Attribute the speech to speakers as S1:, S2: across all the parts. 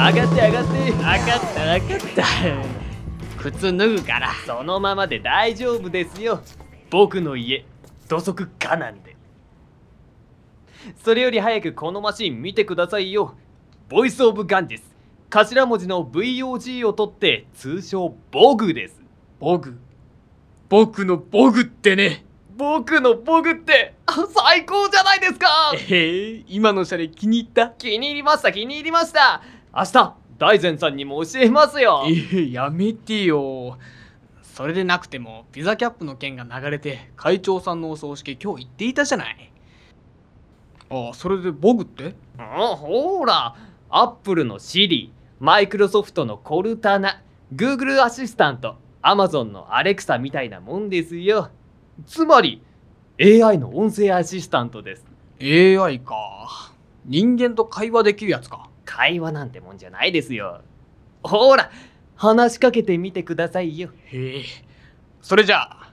S1: 上がって上がって。
S2: 分かった分かった靴脱ぐから。
S1: そのままで大丈夫ですよ。僕の家土足可なんで。それより早くこのマシン見てくださいよ。ボイスオブガンジス。頭文字の VOG を取って通称ボグです。
S2: ボグ？僕のボグってね。
S1: 僕のボグってあ最高じゃないですか。
S2: ええ今のシャレ気に入った？
S1: 気に入りました気に入りました明日大善さんにも教えますよ。
S2: ええやめてよ。それでなくてもピザキャップの件が流れて会長さんのお葬式今日行っていたじゃない。ああそれでボグって？
S1: あほらアップルのシリマイクロソフトのコルタナ Google アシスタント Amazon のアレクサみたいなもんですよ。つまり AI の音声アシスタントです。
S2: AI か。人間と会話できるやつか
S1: 会話なんてもんじゃないですよ。ほら話しかけてみてくださいよ。
S2: へえ。それじゃあ。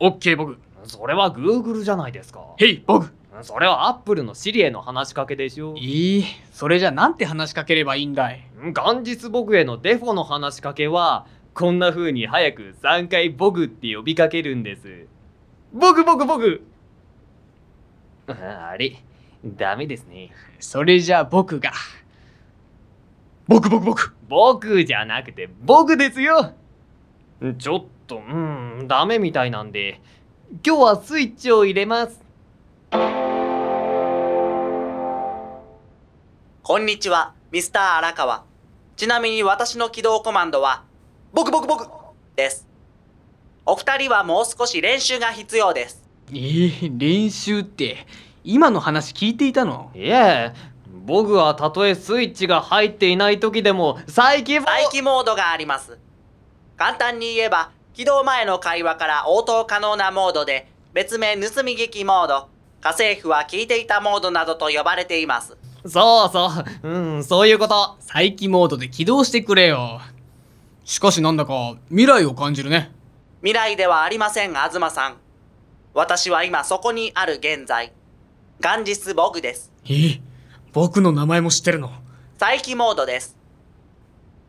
S2: OK ボグ
S1: それは Google じゃないですか。
S2: へいボグ
S1: それは Apple のシリへの話しかけでしょ。
S2: いい。それじゃなんて話しかければいいんだい？
S1: 元日僕へのデフォの話しかけはこんな風に早く3回ボグって呼びかけるんです。ボグボグボグああれダメですね。
S2: それじゃあ僕が。僕僕僕。
S1: 僕じゃなくて僕ですよ。ちょっとうんダメみたいなんで。今日はスイッチを入れます。
S3: こんにちは、ミスター荒川。ちなみに私の起動コマンドは、僕僕僕。です。お二人はもう少し練習が必要です。
S2: ええ練習って今の話聞いていたの？
S1: いえ僕はたとえスイッチが入っていない時でも再起も
S3: 待機モードがあります。簡単に言えば、起動前の会話から応答可能なモードで、別名盗み聞きモード、家政婦は聞いていたモードなどと呼ばれています。
S1: そうそううんそういうこと
S2: 再起モードで起動してくれよしかしなんだか未来を感じるね
S3: 未来ではありません、東さん。私は今そこにある現在。ガンジスボグです。
S2: ええ僕の名前も知ってるの？
S3: 再起モードです。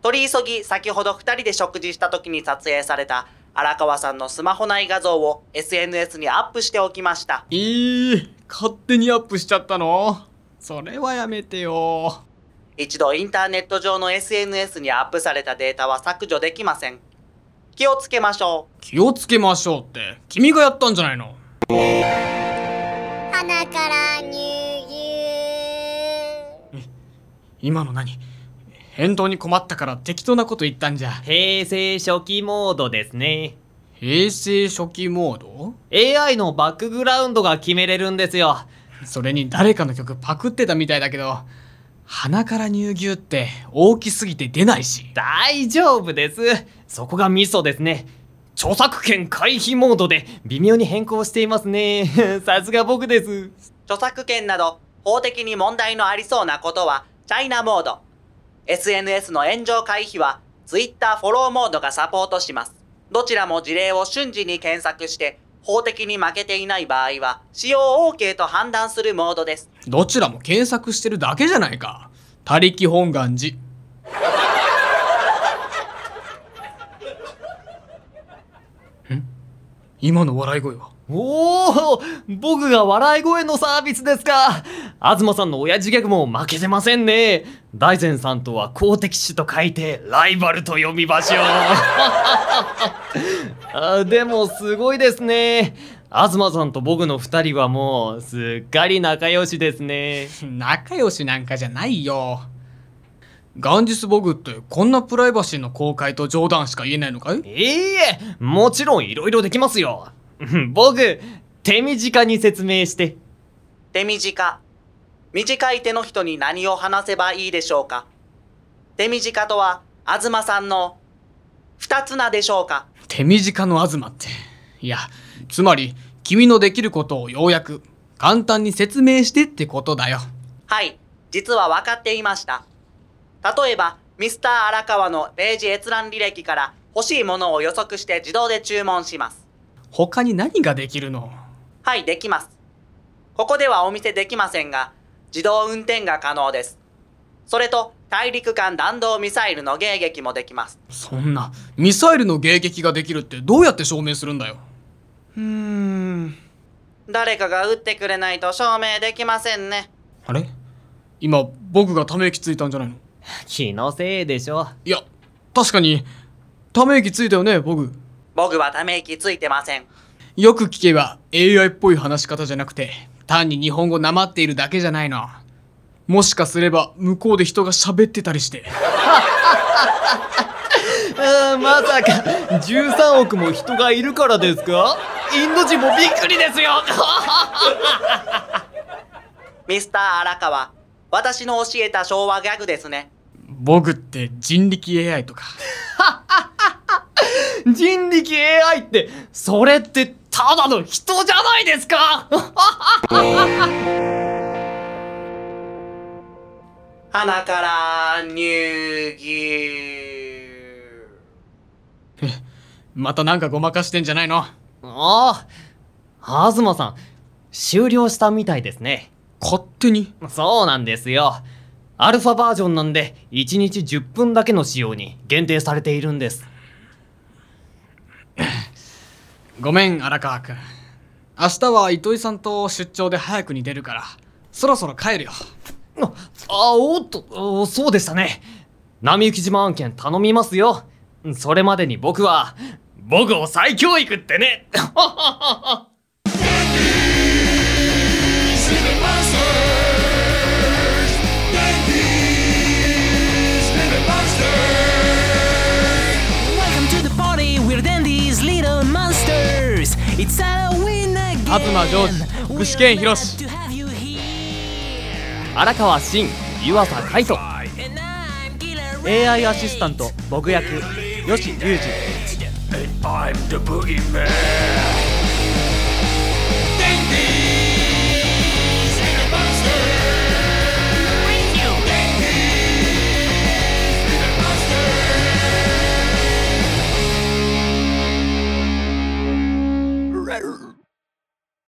S3: 取り急ぎ先ほど2人で食事した時に撮影された荒川さんのスマホ内画像を SNS にアップしておきました。
S2: ええ勝手にアップしちゃったの？それはやめてよ
S3: 一度インターネット上の SNS にアップされたデータは削除できません。気をつけましょ
S2: 気をつけましょうって君がやったんじゃないの？今の何？返答に困ったから適当なこと言ったんじゃ。
S1: 平成初期モードですね。
S2: 平成初期モード
S1: ？AI のバックグラウンドが決めれるんですよ。
S2: それに誰かの曲パクってたみたいだけど鼻から乳牛って大きすぎて出ないし。
S1: 大丈夫です。そこがミソですね。著作権回避モードで微妙に変更していますね。さすが僕です。
S3: う。著作権など法的に問題のありそうなことはチャイナモード。SNS の炎上回避は Twitter フォローモードがサポートします。どちらも事例を瞬時に検索して法的に負けていない場合は使用 OK と判断するモードです。
S2: どちらも検索してるだけじゃないか他力本願寺 ん今の笑い声は？
S1: おお僕が笑い声のサービスですか東さんの親父ギャグも負けてませんね。大善さんとは公的種と書いてライバルと呼びましょう。あでもすごいですね。東さんと僕の2人はもうすっかり仲良しですね。
S2: 仲良しなんかじゃないよ。ガンジスボグってこんなプライバシーの公開と冗談しか言えないのかい？
S1: いいえもちろんいろいろできますよ。僕手短に説明して。
S3: 手短。短い手の人に何を話せばいいでしょうか？手短とは、東さんの二つなでしょうか？
S2: 手短の東っていやつまり君のできることを要約簡単に説明してってことだよ
S3: はい、実は分かっていました。例えば、ミスター荒川のページ閲覧履歴から欲しいものを予測して自動で注文します。
S2: 他に何ができるの？
S3: はい、できます。ここではお見せできませんが、自動運転が可能です。それと大陸間弾道ミサイルの迎撃もできます。
S2: そんなミサイルの迎撃ができるってどうやって証明するんだよ。うーん。
S3: 誰かが撃ってくれないと証明できませんね。
S2: あれ？今僕がため息ついたんじゃないの？
S1: 気のせいでしょ。
S2: いや確かにため息ついたよね僕。
S3: 僕はため息ついてません。
S2: よく聞けば AI っぽい話し方じゃなくて単に日本語なまっているだけじゃないの。もしかすれば向こうで人が喋ってたりして。
S1: まさか13億も人がいるからですか？インド人もびっくりですよ。
S3: ミスター荒川私の教えた昭和ギャグですね。
S2: 僕って人力 AI とか。
S1: 人力 AI ってそれってただの人じゃないですか。
S3: 鼻から乳牛。
S2: またなんかごまかしてんじゃないの？
S1: ああ東さん終了したみたいですね。
S2: 勝手に？
S1: そうなんですよ。アルファバージョンなんで1日10分だけの使用に限定されているんです
S2: ごめん荒川君明日は糸井さんと出張で早くに出るから。そろそろ帰るよ。
S1: ああおっとそうでしたね。波行島案件頼みますよ。それまでに僕は僕を再教育ってね。
S2: 東ジョージ具志堅宏
S1: 荒川真湯浅海
S4: 人。
S5: AI アシスタントボグ役吉裕二。